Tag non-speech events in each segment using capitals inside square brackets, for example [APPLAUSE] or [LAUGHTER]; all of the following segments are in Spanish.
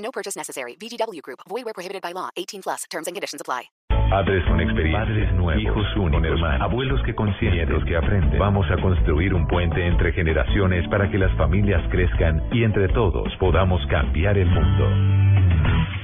No purchase necessary. VGW Group. Void where prohibited by law. 18 plus. Terms and conditions apply. Padres con experiencia, padres nuevos, hijos únicos, hermanos, abuelos que consienten, que aprenden. Vamos a construir un puente entre generaciones para que las familias crezcan y entre todos podamos cambiar el mundo.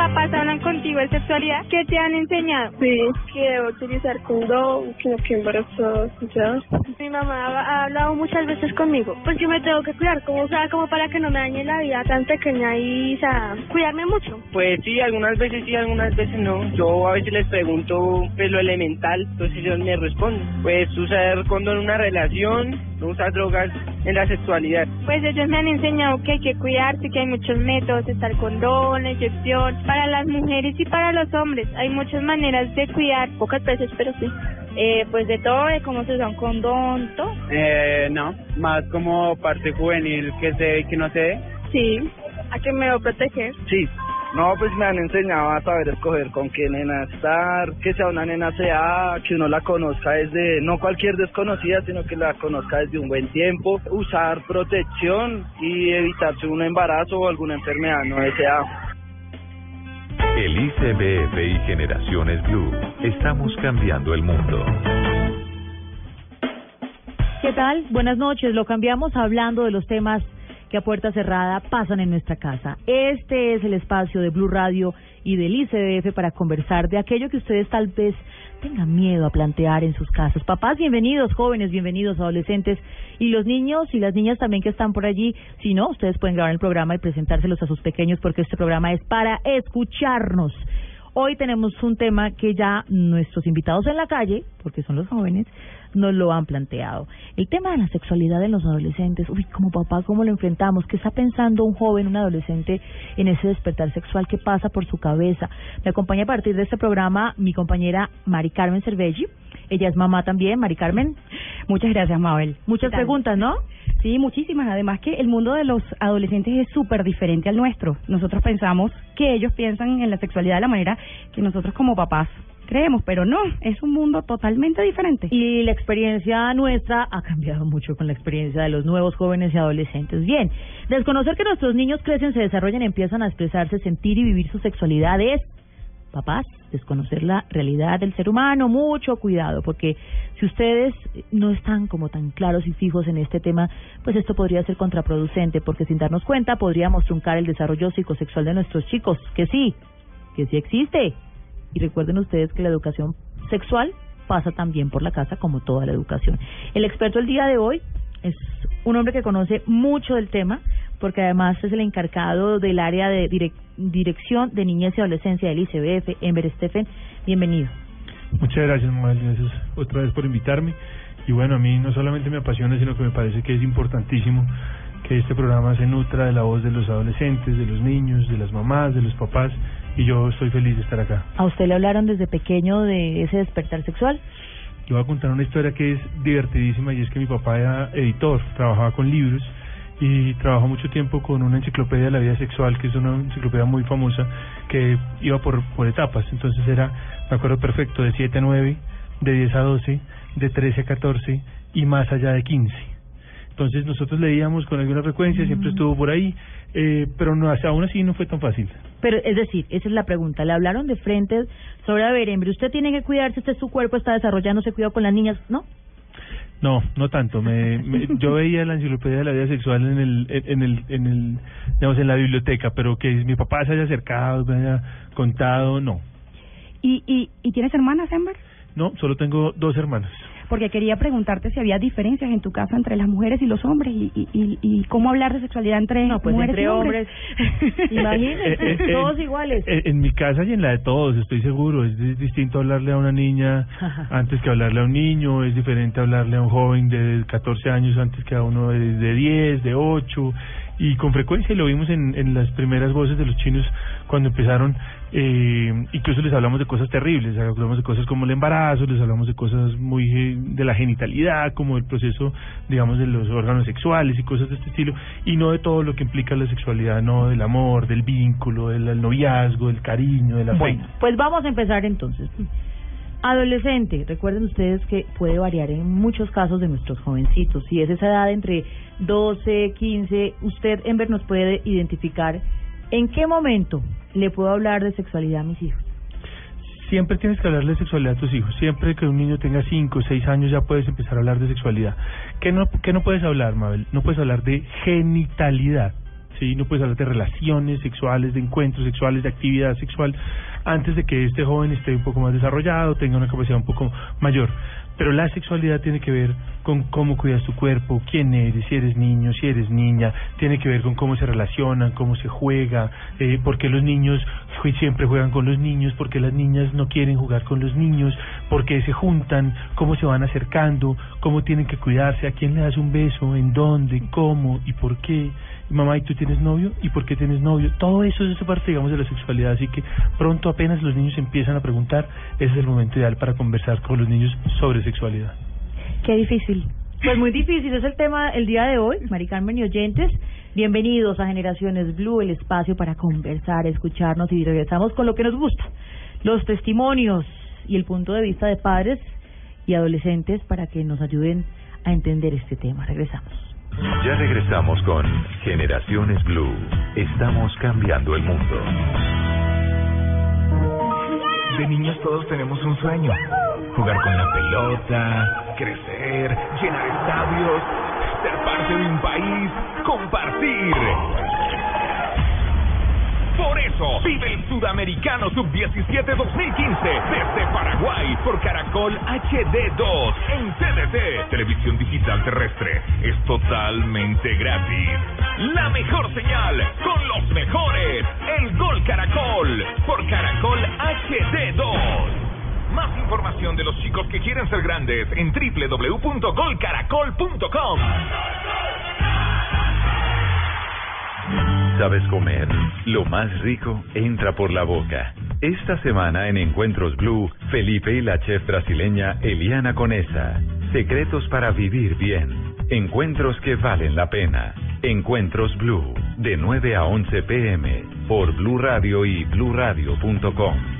Papás hablan contigo de sexualidad, ¿qué te han enseñado? Sí, que debo utilizar condón, que no quede embarazada, ya. Mi mamá ha hablado muchas veces conmigo, pues yo me tengo que cuidar, como, o sea, como para que no me dañe la vida tan pequeña y, o sea, cuidarme mucho. Pues sí, algunas veces sí, algunas veces no. Yo a veces les pregunto pues, lo elemental, entonces ellos me responden. Pues usar condón en una relación, no usar drogas en la sexualidad. Pues ellos me han enseñado que hay que cuidarse, que hay muchos métodos, está el condón, la inyección, para las mujeres y para los hombres. Hay muchas maneras de cuidar, pocas veces, pero sí. Eh, pues de todo, de cómo se usa un condón, todo. Eh, no, más como parte juvenil que se que no se ve. Sí, a que me debo proteger. Sí. No, pues me han enseñado a saber escoger con qué nena estar, que sea una nena sea, que uno la conozca desde, no cualquier desconocida, sino que la conozca desde un buen tiempo, usar protección y evitarse un embarazo o alguna enfermedad no deseada. El ICBF y Generaciones Blue, estamos cambiando el mundo. ¿Qué tal? Buenas noches. Lo cambiamos hablando de los temas que a puerta cerrada pasan en nuestra casa. Este es el espacio de Blue Radio y del ICBF para conversar de aquello que ustedes tal vez tengan miedo a plantear en sus casas. Papás, bienvenidos, jóvenes, bienvenidos, adolescentes y los niños y las niñas también que están por allí. Si no, ustedes pueden grabar el programa y presentárselos a sus pequeños porque este programa es para escucharnos. Hoy tenemos un tema que ya nuestros invitados en la calle, porque son los jóvenes, nos lo han planteado. El tema de la sexualidad en los adolescentes. Uy, como papá, ¿cómo lo enfrentamos? ¿Qué está pensando un joven, un adolescente en ese despertar sexual? ¿Qué pasa por su cabeza? Me acompaña a partir de este programa mi compañera Mari Carmen Cervelli. Ella es mamá también, Mari Carmen. Muchas gracias, Mabel. Muchas preguntas, ¿no? Sí, muchísimas. Además que el mundo de los adolescentes es súper diferente al nuestro. Nosotros pensamos que ellos piensan en la sexualidad de la manera que nosotros como papás creemos, pero no, es un mundo totalmente diferente. Y la experiencia nuestra ha cambiado mucho con la experiencia de los nuevos jóvenes y adolescentes. Bien, desconocer que nuestros niños crecen, se desarrollan, empiezan a expresarse, sentir y vivir su sexualidad es, papás, desconocer la realidad del ser humano, mucho cuidado, porque si ustedes no están como tan claros y fijos en este tema, pues esto podría ser contraproducente, porque sin darnos cuenta podríamos truncar el desarrollo psicosexual de nuestros chicos, que sí, que sí existe, y recuerden ustedes que la educación sexual pasa también por la casa como toda la educación. El experto el día de hoy es un hombre que conoce mucho del tema porque además es el encargado del área de dirección de niñez y adolescencia del ICBF, Ember Stephen. Bienvenido. Muchas gracias, Manuel. Gracias otra vez por invitarme. Y bueno, a mí no solamente me apasiona, sino que me parece que es importantísimo que este programa se nutra de la voz de los adolescentes, de los niños, de las mamás, de los papás y yo estoy feliz de estar acá. ¿A usted le hablaron desde pequeño de ese despertar sexual? Yo voy a contar una historia que es divertidísima y es que mi papá era editor, trabajaba con libros y trabajó mucho tiempo con una enciclopedia de la vida sexual, que es una enciclopedia muy famosa, que iba por, por etapas. Entonces era, me acuerdo perfecto, de 7 a 9, de 10 a 12, de 13 a 14 y más allá de 15. Entonces nosotros leíamos con alguna frecuencia, siempre estuvo por ahí, eh, pero no, aún así no fue tan fácil. Pero es decir, esa es la pregunta. Le hablaron de frente sobre, a ver, usted tiene que cuidarse, este es su cuerpo, está desarrollándose, cuidado con las niñas, ¿no? No, no tanto. Me, me- yo veía la enciclopedia de la vida sexual en el, en el, en el, digamos, en la biblioteca, pero que mi papá se haya acercado, me haya contado, no. ¿Y, y, ¿Y tienes hermanas, Ember? No, solo tengo dos hermanas. Porque quería preguntarte si había diferencias en tu casa entre las mujeres y los hombres y, y, y, y cómo hablar de sexualidad entre No, pues mujeres entre y hombres. [LAUGHS] Imagínense, Eh, eh, todos en- iguales. En, en mi casa y en la de todos, estoy seguro. Es di- distinto hablarle a una niña [LAUGHS] antes que hablarle a un niño, es diferente hablarle a un joven de 14 años antes que a uno de, de 10, de 8. Y con frecuencia, y lo vimos en, en las primeras voces de los chinos cuando empezaron, eh, incluso les hablamos de cosas terribles, hablamos de cosas como el embarazo, les hablamos de cosas muy eh, de la genitalidad, como el proceso, digamos, de los órganos sexuales y cosas de este estilo, y no de todo lo que implica la sexualidad, no del amor, del vínculo, del, noviazgo, del cariño, del afecto. Bueno, pues vamos a empezar entonces. Adolescente, recuerden ustedes que puede variar en muchos casos de nuestros jovencitos. Si es esa edad entre 12, 15, usted, Ember, nos puede identificar en qué momento le puedo hablar de sexualidad a mis hijos. Siempre tienes que hablarle de sexualidad a tus hijos. Siempre que un niño tenga 5 o 6 años ya puedes empezar a hablar de sexualidad. ¿Qué no, qué no puedes hablar, Mabel? No puedes hablar de genitalidad. ¿sí? No puedes hablar de relaciones sexuales, de encuentros sexuales, de actividad sexual, antes de que este joven esté un poco más desarrollado, tenga una capacidad un poco mayor. Pero la sexualidad tiene que ver con cómo cuidas tu cuerpo, quién eres, si eres niño, si eres niña, tiene que ver con cómo se relacionan, cómo se juega, eh, por qué los niños siempre juegan con los niños, por qué las niñas no quieren jugar con los niños, por qué se juntan, cómo se van acercando, cómo tienen que cuidarse, a quién le das un beso, en dónde, cómo y por qué. Mamá, ¿y tú tienes novio? ¿Y por qué tienes novio? Todo eso es parte, digamos, de la sexualidad. Así que pronto apenas los niños empiezan a preguntar, ese es el momento ideal para conversar con los niños sobre sexualidad. Qué difícil. Pues muy difícil, es el tema el día de hoy, Mari Carmen y oyentes. Bienvenidos a Generaciones Blue, el espacio para conversar, escucharnos y regresamos con lo que nos gusta, los testimonios y el punto de vista de padres y adolescentes para que nos ayuden a entender este tema. Regresamos. Ya regresamos con Generaciones Blue. Estamos cambiando el mundo. De niños todos tenemos un sueño. Jugar con la pelota, crecer, llenar estadios, ser parte de un país, compartir. Por eso, vive el Sudamericano Sub-17 2015 desde Paraguay por Caracol HD2 en TDT, Televisión Digital Terrestre. Es totalmente gratis. La mejor señal con los mejores. El Gol Caracol por Caracol HD2. Más información de los chicos que quieren ser grandes en www.golcaracol.com. ¿Sabes comer? Lo más rico entra por la boca. Esta semana en Encuentros Blue, Felipe y la chef brasileña Eliana Conesa. Secretos para vivir bien. Encuentros que valen la pena. Encuentros Blue, de 9 a 11 pm, por Blue Radio y bluradio.com.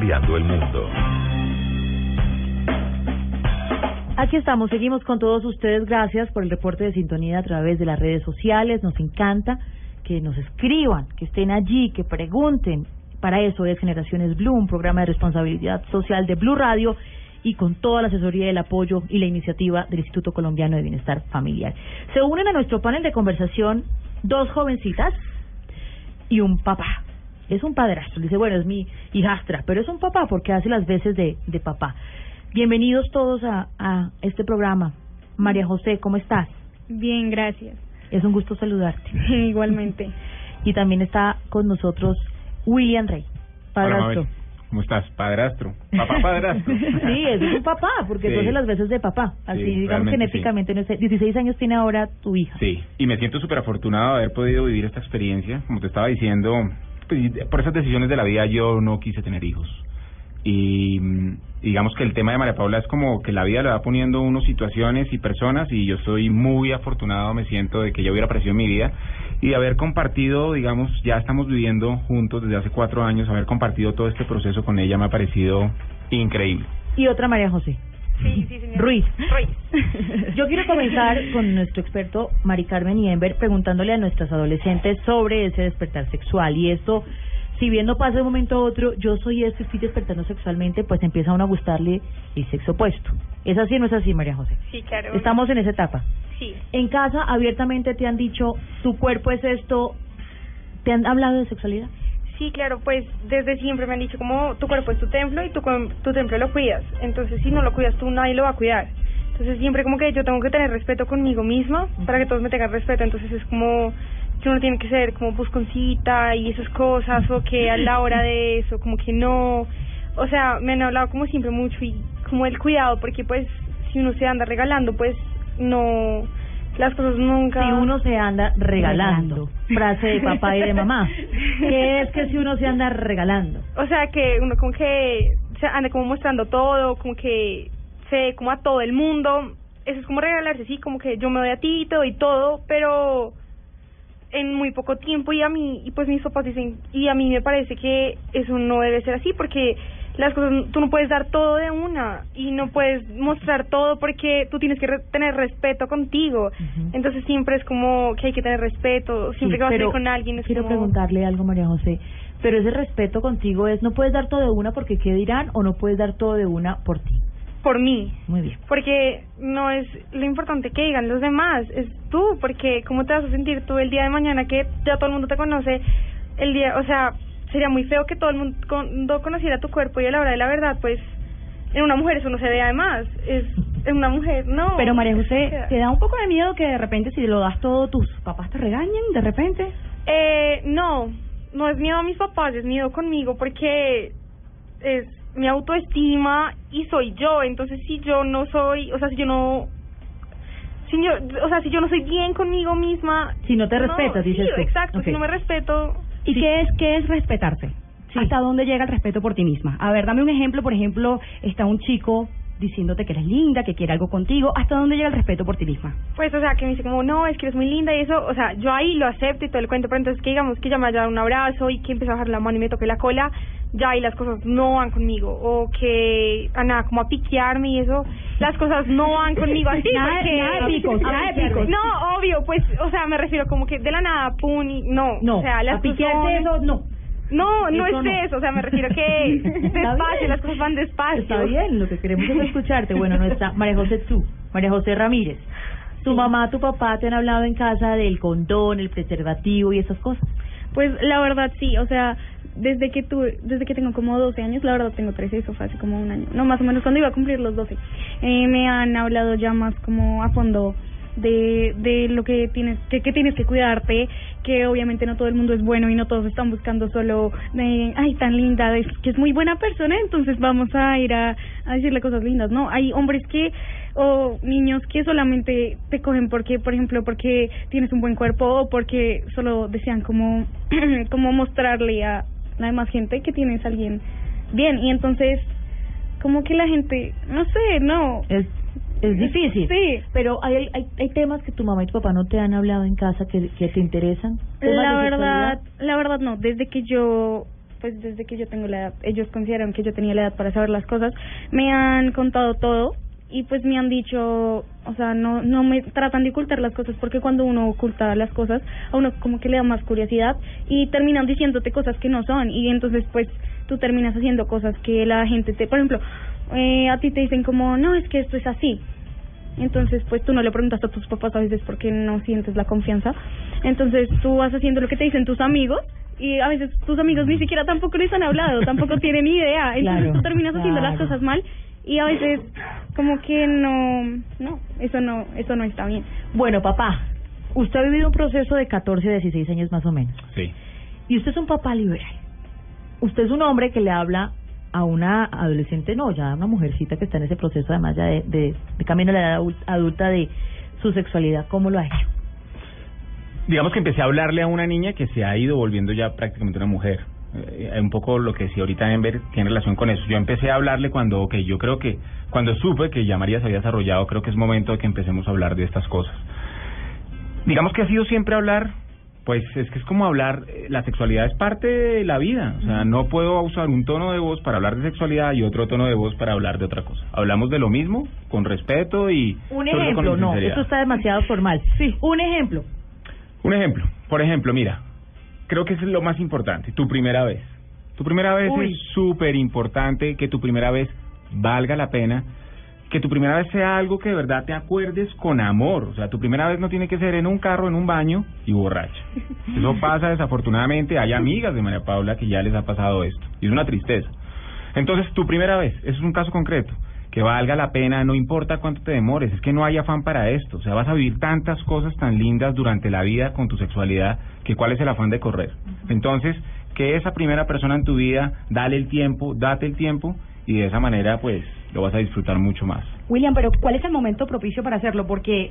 el mundo. Aquí estamos, seguimos con todos ustedes. Gracias por el reporte de sintonía a través de las redes sociales. Nos encanta que nos escriban, que estén allí, que pregunten. Para eso es Generaciones Blue, un programa de responsabilidad social de Blue Radio y con toda la asesoría, el apoyo y la iniciativa del Instituto Colombiano de Bienestar Familiar. Se unen a nuestro panel de conversación dos jovencitas y un papá. Es un padrastro, dice, bueno, es mi hijastra, pero es un papá porque hace las veces de, de papá. Bienvenidos todos a, a este programa. María José, ¿cómo estás? Bien, gracias. Es un gusto saludarte. [LAUGHS] Igualmente. Y también está con nosotros William Rey, padrastro. ¿Cómo estás? Padrastro. Papá padrastro. [LAUGHS] sí, es un papá, porque Sí. tú haces las veces de papá. Así, Sí, digamos, genéticamente. No sé, 16 años tiene ahora tu hija. Sí, y me siento súper afortunado de haber podido vivir esta experiencia. Como te estaba diciendo, por esas decisiones de la vida yo no quise tener hijos. y mm, digamos que el tema de María Paula es como que la vida le va poniendo unos situaciones y personas y yo soy muy afortunado, me siento de que ella hubiera aparecido en mi vida y de haber compartido, digamos, ya estamos viviendo juntos desde hace cuatro años, haber compartido todo este proceso con ella me ha parecido increíble. Y otra María José. Sí, sí, señor. Ruiz. Ruiz. [LAUGHS] Yo quiero comenzar con nuestro experto Mari Carmen Ienber preguntándole a nuestras adolescentes sobre ese despertar sexual y esto si bien no pasa de un momento a otro, yo soy esto y estoy despertando sexualmente, pues empieza a uno a gustarle el sexo opuesto. ¿Es así o no es así, María José? Sí, claro. Estamos en esa etapa. Sí. En casa, abiertamente te han dicho, tu cuerpo es esto, ¿te han hablado de sexualidad? Sí, claro, pues desde siempre me han dicho como tu cuerpo es tu templo y tu, tu templo lo cuidas. Entonces, si no lo cuidas tú, nadie lo va a cuidar. Entonces, siempre como que yo tengo que tener respeto conmigo misma para que todos me tengan respeto. Entonces, es como que uno tiene que ser como busconcita y esas cosas o que a la hora de [LAUGHS] eso, como que no... O sea, me han hablado como siempre mucho y como el cuidado, porque pues si uno se anda regalando, pues no... Las cosas nunca... Si uno se anda regalando. Frase de papá y de mamá. [LAUGHS] ¿Qué es que si uno se anda regalando? O sea, que uno como que se anda como mostrando todo, como que se ve como a todo el mundo. Eso es como regalarse, sí, como que yo me doy a ti, te doy todo, pero en muy poco tiempo y a mí, y pues mis papás dicen, y a mí me parece que eso no debe ser así porque las cosas, tú no puedes dar todo de una y no puedes mostrar todo porque tú tienes que re- tener respeto contigo. Entonces siempre es como que hay que tener respeto, siempre Sí, que vas a ir con alguien es Quiero como... preguntarle algo, María José. Pero ese respeto contigo es, no puedes dar todo de una porque qué dirán o no puedes dar todo de una por ti. Por mí. Muy bien. Porque no es lo importante que digan los demás, es tú, porque cómo te vas a sentir tú el día de mañana que ya todo el mundo te conoce, el día, o sea, sería muy feo que todo el mundo con- no conociera tu cuerpo y a la hora de la verdad, pues en una mujer eso no se ve además, es en una mujer, no. Pero María José, ¿te da un poco de miedo que de repente si lo das todo tus papás te regañen de repente? Eh, no, no es miedo a mis papás, es miedo conmigo porque es mi autoestima y soy yo, entonces si yo no soy, o sea, si yo no si yo, o sea, si yo no soy bien conmigo misma, Si no te respetas, sí, dices tú. exacto, si no me respeto, ¿Y qué es qué es respetarse? ¿Hasta dónde llega el respeto por ti misma? A ver, dame un ejemplo, por ejemplo, está un chico diciéndote que eres linda, que quiere algo contigo, ¿hasta dónde llega el respeto por ti misma? pues, o sea, que me dice como, no, es que eres muy linda y eso, o sea, yo ahí lo acepto y todo el cuento, pero entonces que digamos que ya me haya dado un abrazo y que empiece a bajar la mano y me toque la cola, ya ahí las cosas no van conmigo, o que, a nada, como a piquearme y eso, las cosas no van conmigo así, Nada- porque... nada de picos, nada de picos. No, obvio, pues, o sea, me refiero como que de la nada, pum, y no, No, o sea, las a piquearse eso, no. No, no Eso es no. eso, o sea, me refiero que [LAUGHS] Está despacio, las cosas van despacio. Está bien, lo que queremos es escucharte. Bueno, no está María José tú, María José Ramírez. ¿Tu mamá, tu papá te han hablado en casa del condón, el preservativo y esas cosas? Pues la verdad sí, o sea, desde que tuve, desde que tengo como 12 años, la verdad tengo 13, eso fue hace como un año, no más o menos cuando iba a cumplir los 12, eh, me han hablado ya más como a fondo de, de lo que tienes, que, que tienes que cuidarte, que obviamente no todo el mundo es bueno y no todos están buscando solo de, ay, tan linda, que es muy buena persona, entonces vamos a ir a, a decirle cosas lindas, ¿no? Hay hombres que, o niños que solamente te cogen porque, por ejemplo, porque tienes un buen cuerpo o porque solo desean como, [CLEARS THROAT] como mostrarle a la demás gente que tienes a alguien bien y entonces como que la gente, no sé, no. Es, es difícil. Sí. Pero hay, hay, hay temas que tu mamá y tu papá no te han hablado en casa que, que te interesan. ¿Temas La verdad, la verdad no, desde que yo pues desde que yo tengo la edad, ellos consideran que yo tenía la edad para saber las cosas, me han contado todo y pues me han dicho, o sea, no no me tratan de ocultar las cosas porque cuando uno oculta las cosas, a uno como que le da más curiosidad y terminan diciéndote cosas que no son y entonces pues tú terminas haciendo cosas que la gente te, por ejemplo, eh, a ti te dicen como, no, es que esto es así, entonces, pues tú no le preguntas a tus papás a veces porque no sientes la confianza. Entonces, tú vas haciendo lo que te dicen tus amigos y a veces tus amigos ni siquiera tampoco les han hablado, tampoco tienen idea. Entonces, Claro, tú terminas haciendo las cosas mal y a veces como que no, no, eso no, eso no está bien. Bueno, papá, usted ha vivido un proceso de 14 a 16 años más o menos. Sí. Y usted es un papá liberal. Usted es un hombre que le habla a una adolescente, no, ya a una mujercita que está en ese proceso además ya de, de, de camino a la edad adul- adulta de su sexualidad. ¿Cómo lo ha hecho? Digamos que empecé a hablarle a una niña que se ha ido volviendo ya prácticamente una mujer. Eh, un poco lo que decía ahorita Ember tiene relación con eso. Yo empecé a hablarle cuando, ok, yo creo que cuando supe que ya María se había desarrollado, creo que es momento de que empecemos a hablar de estas cosas. Digamos que ha sido siempre hablar, pues es que es como hablar, eh, la sexualidad es parte de la vida, o sea, no puedo usar un tono de voz para hablar de sexualidad y otro tono de voz para hablar de otra cosa. Hablamos de lo mismo, con respeto y... Un ejemplo, no, esto está demasiado formal. Sí. Un ejemplo. Un ejemplo, por ejemplo, mira, creo que es lo más importante, tu primera vez. Tu primera vez Uy. es súper importante que tu primera vez valga la pena, que tu primera vez sea algo que de verdad te acuerdes con amor. O sea, tu primera vez no tiene que ser en un carro, en un baño y borracha. [LAUGHS] Eso pasa desafortunadamente, hay amigas de María Paula que ya les ha pasado esto y es una tristeza. Entonces, tu primera vez, eso es un caso concreto, que valga la pena, no importa cuánto te demores, es que no hay afán para esto, o sea, vas a vivir tantas cosas tan lindas durante la vida con tu sexualidad, que cuál es el afán de correr. Entonces, que esa primera persona en tu vida, dale el tiempo, date el tiempo, y de esa manera, pues, lo vas a disfrutar mucho más. William, pero ¿cuál es el momento propicio para hacerlo? Porque,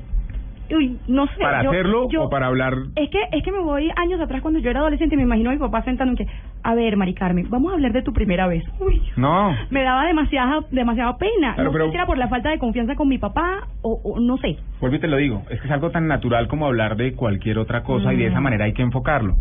uy, no sé. ¿Para yo- hacerlo yo- o para hablar? Es que, es que me voy años atrás cuando yo era adolescente me imagino a mi papá sentando en que, a ver, Mari Carmen, vamos a hablar de tu primera vez. Uy, No. me daba demasiada, demasiada pena. Claro, no pero- sé si era por la falta de confianza con mi papá o, o no sé. Vuelvo y te lo digo, es que es algo tan natural como hablar de cualquier otra cosa y de esa Mm. manera hay que enfocarlo.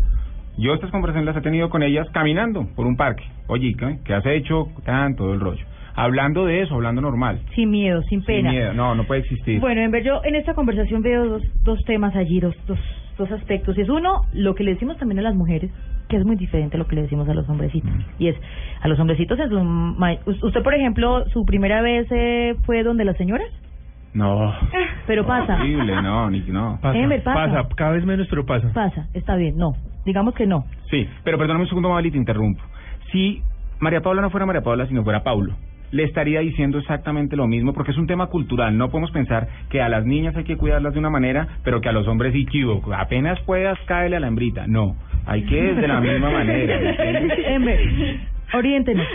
Yo estas conversaciones las he tenido con ellas caminando por un parque. Oye, ¿qué, qué has hecho? Tan, todo el rollo. Hablando de eso, hablando normal. Sin miedo, sin Sin pena. miedo. No, no puede existir. Bueno, en ver, yo en esta conversación veo dos, dos temas allí, dos, dos, dos aspectos. Es uno, lo que le decimos también a las mujeres, que es muy diferente a lo que le decimos a los hombrecitos. Y es, a los hombrecitos, en su ma- usted, por ejemplo, su primera vez eh, fue donde las señoras, No. pero pasa. Horrible, no, ni no. Pasa, pasa. cada vez menos, pero pasa. Pasa, está bien, no. Digamos que no. Sí, pero perdóname un segundo, Mabel, y te interrumpo. Si María Paula no fuera María Paula, sino fuera Paulo, le estaría diciendo exactamente lo mismo, porque es un tema cultural. No podemos pensar que a las niñas hay que cuidarlas de una manera, pero que a los hombres sí, chivo, apenas puedas, cáele a la hembrita. No, hay que de la misma [LAUGHS] manera. oriéntenos.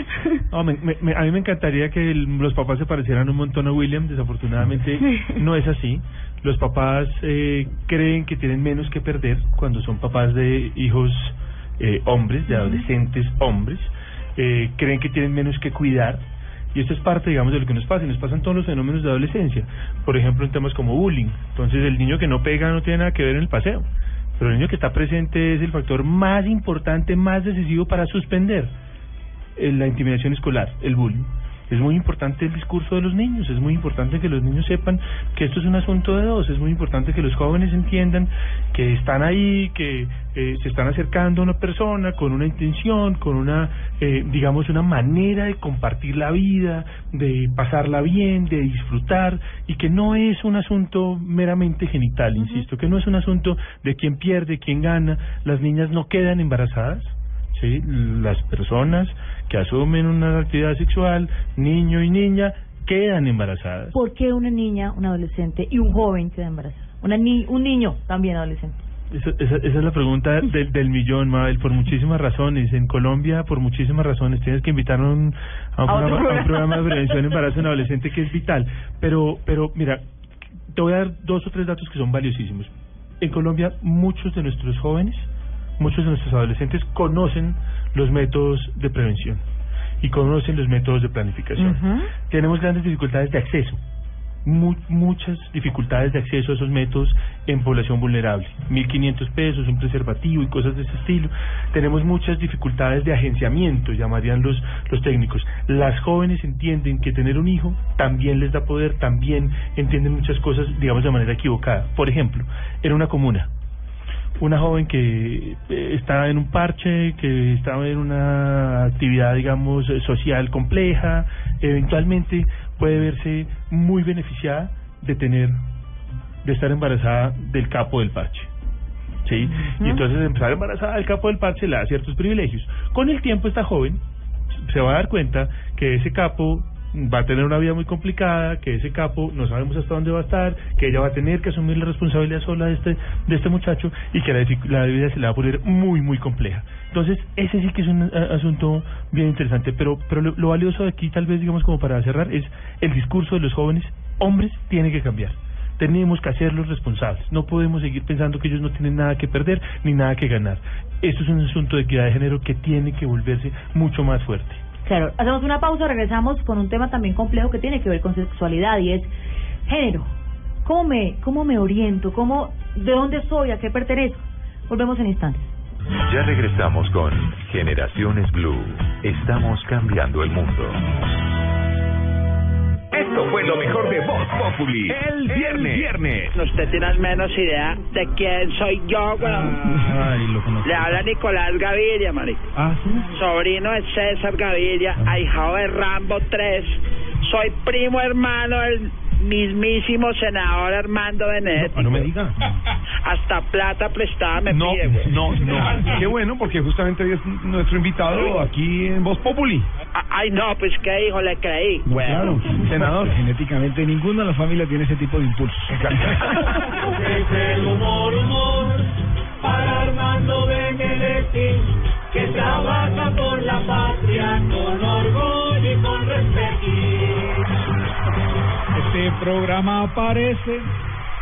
No, me- me- me- a mí me encantaría que el- los papás se parecieran un montón a William. Desafortunadamente [LAUGHS] no es así. Los papás eh, creen que tienen menos que perder cuando son papás de hijos eh, hombres, de adolescentes hombres. Eh, creen que tienen menos que cuidar. Y esto es parte, digamos, de lo que nos pasa. Y nos pasan todos los fenómenos de adolescencia. Por ejemplo, en temas como bullying. Entonces, el niño que no pega no tiene nada que ver en el paseo. Pero el niño que está presente es el factor más importante, más decisivo para suspender eh, la intimidación escolar, el bullying. Es muy importante el discurso de los niños, es muy importante que los niños sepan que esto es un asunto de dos, es muy importante que los jóvenes entiendan que están ahí, que eh, se están acercando a una persona con una intención, con una, eh, digamos, una manera de compartir la vida, de pasarla bien, de disfrutar, y que no es un asunto meramente genital, insisto, que no es un asunto de quién pierde, quién gana, las niñas no quedan embarazadas, ¿sí? Las personas que asumen una actividad sexual, niño y niña, quedan embarazadas. ¿Por qué una niña, un adolescente y un joven queda embarazada? Una ni un niño también adolescente. Esa, esa, esa es la pregunta [LAUGHS] del, del millón, Mabel, por muchísimas razones. En Colombia, por muchísimas razones. Tienes que invitar a un, a un, A programa, a un programa de prevención de embarazo en adolescente que es vital. Pero, pero mira, te voy a dar dos o tres datos que son valiosísimos. En Colombia, muchos de nuestros jóvenes, muchos de nuestros adolescentes conocen los métodos de prevención y conocen los métodos de planificación. Tenemos grandes dificultades de acceso, mu- muchas dificultades de acceso a esos métodos en población vulnerable. 1.500 pesos, un preservativo y cosas de ese estilo. Tenemos muchas dificultades de agenciamiento, llamarían los, los técnicos. Las jóvenes entienden que tener un hijo también les da poder, también entienden muchas cosas, digamos, de manera equivocada. Por ejemplo, en una comuna, una joven que eh, está en un parche, que estaba en una actividad, digamos, social compleja, eventualmente puede verse muy beneficiada de tener, de estar embarazada del capo del parche. ¿Sí? Y entonces empezar embarazada del capo del parche le da ciertos privilegios. Con el tiempo esta joven se va a dar cuenta que ese capo va a tener una vida muy complicada, que ese capo no sabemos hasta dónde va a estar, que ella va a tener que asumir la responsabilidad sola de este de este muchacho y que la, vida se le va a poner muy muy compleja. Entonces, ese sí que es un a- asunto bien interesante, pero pero lo, lo valioso de aquí tal vez digamos como para cerrar es el discurso de los jóvenes hombres tiene que cambiar. Tenemos que hacerlos responsables. No podemos seguir pensando que ellos no tienen nada que perder ni nada que ganar. esto es un asunto de equidad de género que tiene que volverse mucho más fuerte. Claro, hacemos una pausa, regresamos con un tema también complejo que tiene que ver con sexualidad y es género. ¿Cómo me, cómo me oriento? ¿Cómo, ¿De dónde soy? ¿A qué pertenezco? Volvemos en instantes. Ya regresamos con Generaciones Blue. Estamos cambiando el mundo. Esto fue lo mejor de Voz Populi. El viernes. viernes. Usted tiene menos idea de quién soy yo, weón. Ay, lo conozco. Le habla Nicolás Gaviria, marico. Ah, sí. Sobrino de César Gaviria, ahijado de Rambo 3. Soy primo hermano del mismísimo senador Armando Benedetti. Ah, no me diga. Hasta plata prestada me No, pide, güey. no, no. Qué bueno, porque justamente hoy es nuestro invitado aquí en Voz Populi. Ay, no, pues qué hijo, le creí. güey. Claro, senador. Genéticamente ninguna de la familia tiene ese tipo de impulsos. [LAUGHS] programa aparece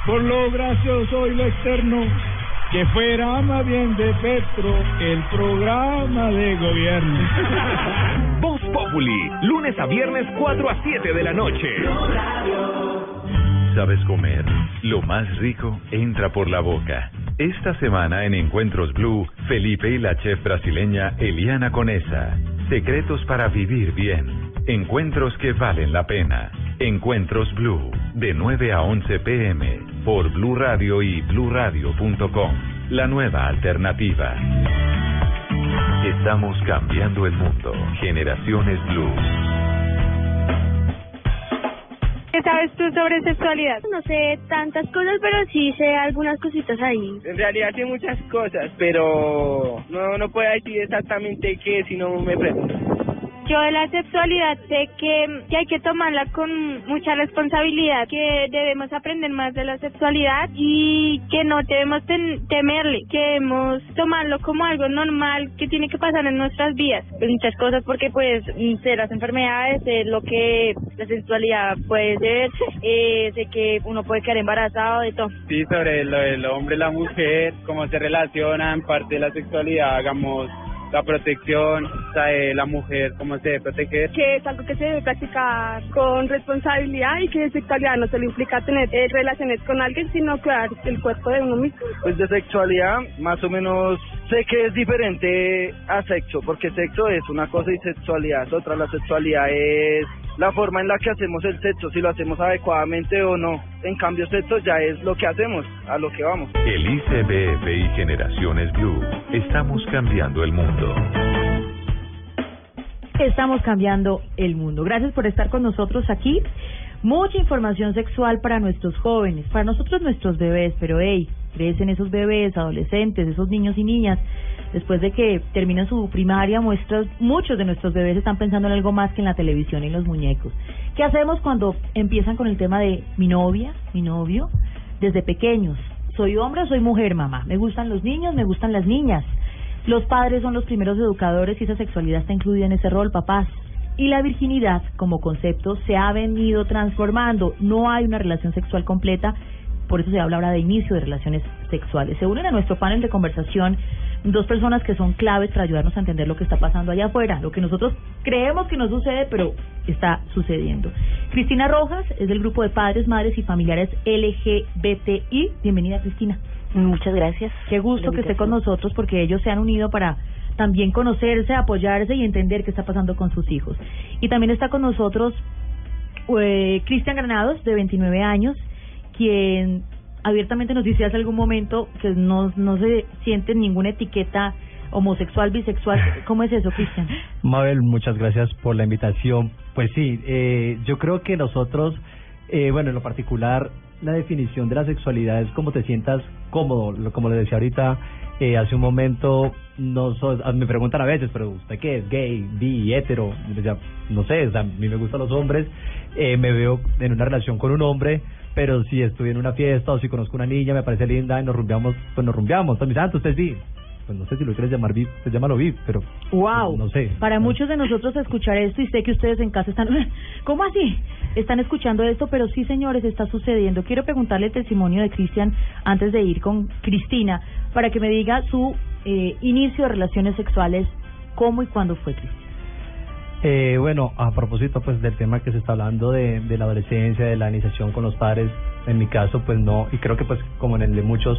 por lo gracioso y lo externo, que fuera más bien de Petro el programa de gobierno. [LAUGHS] Voz Populi, lunes a viernes 4 a 7 de la noche. ¿Sabes comer? Lo más rico entra por la boca. Esta semana en Encuentros Blue, Felipe y la chef brasileña Eliana Conesa. Secretos para vivir bien. Encuentros que valen la pena. Encuentros Blue, de 9 a 11 pm, por Blue Radio y bluradio.com. La nueva alternativa. Estamos cambiando el mundo. Generaciones Blue. ¿Qué sabes tú sobre sexualidad? No sé tantas cosas, pero sí sé algunas cositas ahí. En realidad sé muchas cosas, pero no, no puedo decir exactamente qué si no me preguntas. Yo de la sexualidad sé que, que hay que tomarla con mucha responsabilidad, que debemos aprender más de la sexualidad y que no debemos temerle, que debemos tomarlo como algo normal que tiene que pasar en nuestras vidas. Pues muchas cosas porque pues sé las enfermedades, sé lo que la sexualidad puede ser, eh, sé que uno puede quedar embarazado, de todo. Sí, sobre lo del hombre y la mujer, cómo se relacionan, parte de la sexualidad, hagamos la protección, o sea, eh, la mujer, cómo se debe proteger. que es algo que se debe practicar con responsabilidad y que sexualidad no solo implica tener eh, relaciones con alguien, sino cuidar el cuerpo de uno mismo. Pues de sexualidad, más o menos sé que es diferente a sexo, porque sexo es una cosa y sexualidad es otra. La sexualidad es la forma en la que hacemos el sexo, si lo hacemos adecuadamente o no. En cambio, sexo ya es lo que hacemos, a lo que vamos. El ICBF y Generaciones Blue. Estamos cambiando el mundo. Estamos cambiando el mundo. Gracias por estar con nosotros aquí. Mucha información sexual para nuestros jóvenes, para nosotros nuestros bebés, pero hey, crecen esos bebés, adolescentes, esos niños y niñas. Después de que terminan su primaria, muestras, muchos de nuestros bebés están pensando en algo más que en la televisión y en los muñecos. ¿Qué hacemos cuando empiezan con el tema de mi novia, mi novio? Desde pequeños. ¿Soy hombre o soy mujer, mamá? ¿Me gustan los niños? ¿Me gustan las niñas? Los padres son los primeros educadores y esa sexualidad está incluida en ese rol, papás. Y la virginidad como concepto se ha venido transformando. No hay una relación sexual completa, por eso se habla ahora de inicio de relaciones sexuales. Se unen a nuestro panel de conversación dos personas que son claves para ayudarnos a entender lo que está pasando allá afuera, lo que nosotros creemos que no sucede, pero está sucediendo. Cristina Rojas es del grupo de padres, madres y familiares LGBTI. Bienvenida, Cristina. Muchas gracias. Qué gusto que esté con nosotros porque ellos se han unido para también conocerse, apoyarse y entender qué está pasando con sus hijos. Y también está con nosotros eh, Cristian Granados, de 29 años, quien abiertamente nos dice hace algún momento que no, no se siente ninguna etiqueta homosexual, bisexual. [LAUGHS] ¿Cómo es eso, Cristian? Mabel, muchas gracias por la invitación. Pues sí, eh, yo creo que nosotros, eh, bueno, en lo particular, la definición de la sexualidad es como te sientas cómodo, como le decía ahorita eh, hace un momento, no so- a- me preguntan a veces, pero ¿usted qué es? ¿Gay? ¿Bi? ¿Hetero? Decía, no sé, o sea, a mí me gustan los hombres, eh, me veo en una relación con un hombre, pero si estoy en una fiesta o si conozco una niña, me parece linda y nos rumbeamos, pues nos rumbeamos. Entonces "Ah, usted sí. Pues no sé si lo quieres llamar VIP, pues llámalo VIP, pero Wow. no sé. Para muchos de nosotros escuchar esto y sé que ustedes en casa están, [LAUGHS] ¿cómo así? Están escuchando esto, pero sí, señores, está sucediendo. Quiero preguntarle el testimonio de Cristian antes de ir con Cristina para que me diga su eh, inicio de relaciones sexuales, ¿cómo y cuándo fue, Cristian? Eh, bueno, a propósito pues del tema que se está hablando de, de la adolescencia, de la iniciación con los padres, en mi caso pues no, y creo que pues como en el de muchos,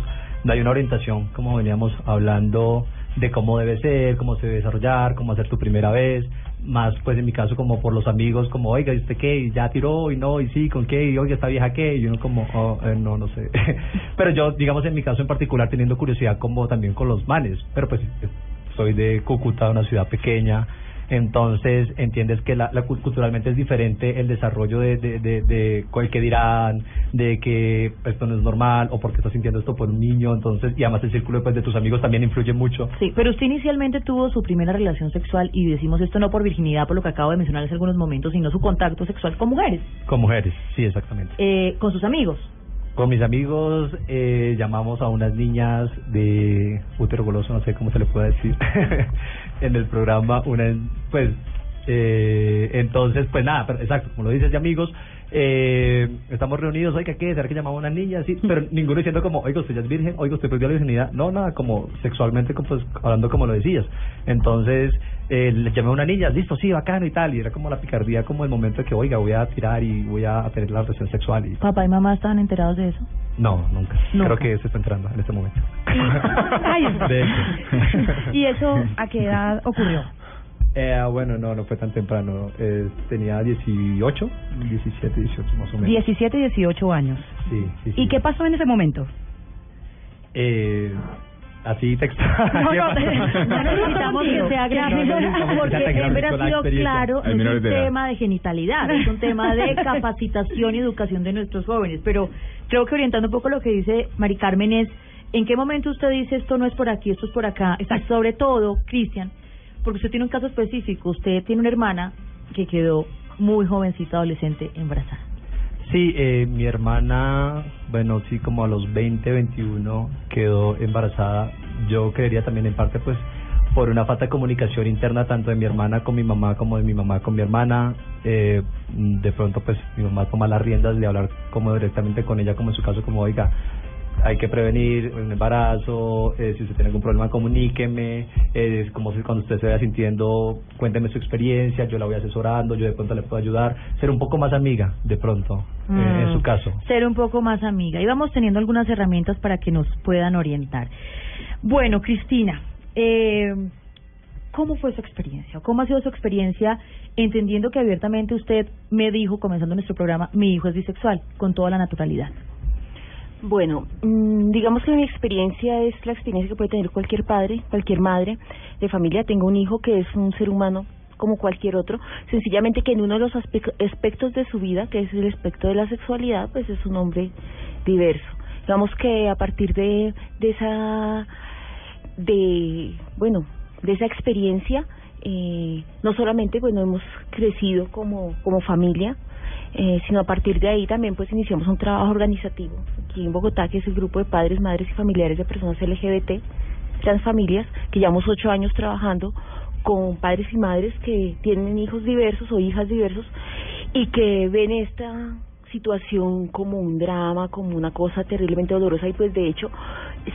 hay una orientación, como veníamos hablando de cómo debe ser, cómo se debe desarrollar, cómo hacer tu primera vez, más pues en mi caso como por los amigos, como oiga, ¿y usted qué? ¿Y ya tiró? ¿Y no? ¿Y sí? ¿Con qué? ¿Y oiga, esta vieja qué? Y uno como, oh, eh, no, no sé. [LAUGHS] pero yo, digamos en mi caso en particular, teniendo curiosidad como también con los manes, pero pues soy de Cúcuta, una ciudad pequeña, entonces entiendes que la, la cul- culturalmente es diferente el desarrollo de, de, de, de cuál que dirán, de que esto no es normal o porque estás sintiendo esto por un niño, entonces, y además el círculo pues, de tus amigos también influye mucho. Sí, pero usted inicialmente tuvo su primera relación sexual y decimos esto no por virginidad, por lo que acabo de mencionar hace algunos momentos, sino su contacto sexual con mujeres, Con mujeres, sí, exactamente. eh, con sus amigos. Con mis amigos eh, llamamos a unas niñas de útero goloso, no sé cómo se le puede decir, [LAUGHS] en el programa, una, pues, eh, entonces, pues nada, pero exacto, como lo dices de amigos, eh, estamos reunidos, oiga, ¿qué? ¿Será que llamamos a unas niñas? Sí, pero [LAUGHS] ninguno diciendo como, oiga, usted ya es virgen, oiga, usted perdió la virginidad, no, nada, como sexualmente, como, pues, hablando como lo decías. Entonces, eh, le llamé a una niña, listo, sí, bacano y tal, y era como la picardía, como el momento de que, oiga, voy a tirar y voy a tener la relación sexual y ¿Papá y mamá estaban enterados de eso? No, nunca. Nunca. Creo que se está entrando en este momento. [LAUGHS] Ay, hecho. ¿Y eso a qué edad ocurrió? Eh, bueno, no, no fue tan temprano. Eh, tenía 18, 17, 18 más o menos. 17, 18 años. Sí, sí, sí. ¿Y qué pasó en ese momento? Eh, así textual. No, ¿Qué no, [LAUGHS] pasó? no [LAUGHS] necesitamos que sea que [LAUGHS] porque siempre ha sido claro, es un tema de genitalidad, es un tema de capacitación y educación de nuestros jóvenes, pero creo que orientando un poco lo que dice Mari Carmen es, ¿en qué momento usted dice esto no es por aquí, esto es por acá? Y sobre todo, Cristian, porque usted tiene un caso específico, usted tiene una hermana que quedó muy jovencita, adolescente, embarazada. Sí, eh, mi hermana, bueno, sí, como a los 20, 21 quedó embarazada. Yo creería también en parte, pues, por una falta de comunicación interna tanto de mi hermana con mi mamá como de mi mamá con mi hermana. Eh, de pronto, pues, mi mamá toma las riendas de hablar como directamente con ella, como en su caso, como, oiga, hay que prevenir un embarazo, eh, si usted tiene algún problema comuníqueme, eh, como si cuando usted se vaya sintiendo, cuénteme su experiencia, yo la voy asesorando, yo de pronto le puedo ayudar, ser un poco más amiga de pronto, eh, en Mm. su caso. Ser un poco más amiga. Y vamos teniendo algunas herramientas para que nos puedan orientar. Bueno, Cristina, eh, ¿cómo fue su experiencia? ¿Cómo ha sido su experiencia entendiendo que abiertamente usted me dijo, comenzando nuestro programa, mi hijo es bisexual, con toda la naturalidad? Bueno, mm, digamos que mi experiencia es la experiencia que puede tener cualquier padre, cualquier madre de familia. Tengo un hijo que es un ser humano como cualquier otro, sencillamente que en uno de los aspe- aspectos de su vida, que es el aspecto de la sexualidad, pues es un hombre diverso. Digamos que a partir de, de esa, de, bueno, de esa experiencia, eh, no solamente, bueno, hemos crecido como, como familia, eh, sino a partir de ahí también pues iniciamos un trabajo organizativo aquí en Bogotá, que es el grupo de padres, madres y familiares de personas LGBT, transfamilias, que llevamos ocho años trabajando con padres y madres que tienen hijos diversos o hijas diversos y que ven esta situación como un drama, como una cosa terriblemente dolorosa. Y pues de hecho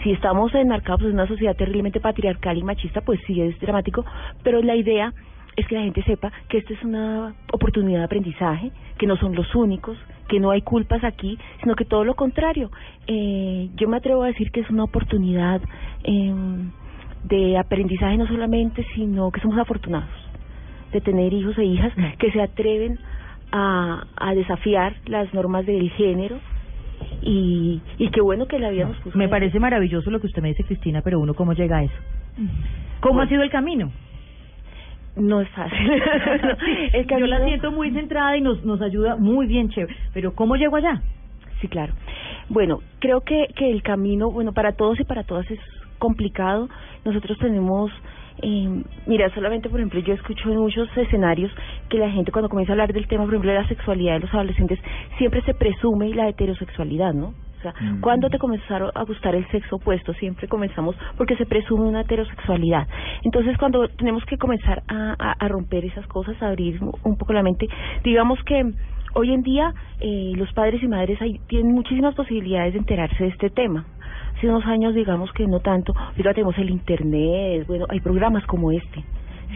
si estamos enmarcados en una sociedad terriblemente patriarcal y machista pues sí es dramático, pero la idea es que la gente sepa que esta es una oportunidad de aprendizaje, que no son los únicos, que no hay culpas aquí, sino que todo lo contrario. Eh, yo me atrevo a decir que es una oportunidad eh, de aprendizaje no solamente, sino que somos afortunados de tener hijos e hijas que se atreven a, a desafiar las normas del género y, y qué bueno que la vida nos puso Me parece maravilloso lo que usted me dice, Cristina, pero uno, ¿cómo llega a eso? ¿Cómo ha sido el camino? No es fácil. [LAUGHS] [LAUGHS] El Yo la siento muy centrada y nos, nos ayuda muy bien, chévere. Pero ¿cómo llego allá? Sí, claro. Bueno, creo que, que el camino, bueno, para todos y para todas es complicado. Nosotros tenemos, eh, mira, solamente, por ejemplo, yo escucho en muchos escenarios que la gente cuando comienza a hablar del tema, por ejemplo, de la sexualidad de los adolescentes, siempre se presume la heterosexualidad, ¿no? O sea, Mm. ¿cuándo te comenzaron a gustar el sexo opuesto? Siempre comenzamos porque se presume una heterosexualidad. Entonces, cuando tenemos que comenzar a, a, a romper esas cosas, a abrir un poco la mente, digamos que hoy en día eh, los padres y madres hay, tienen muchísimas posibilidades de enterarse de este tema. Hace unos años, digamos que no tanto, ahorita tenemos el internet, bueno, hay programas como este.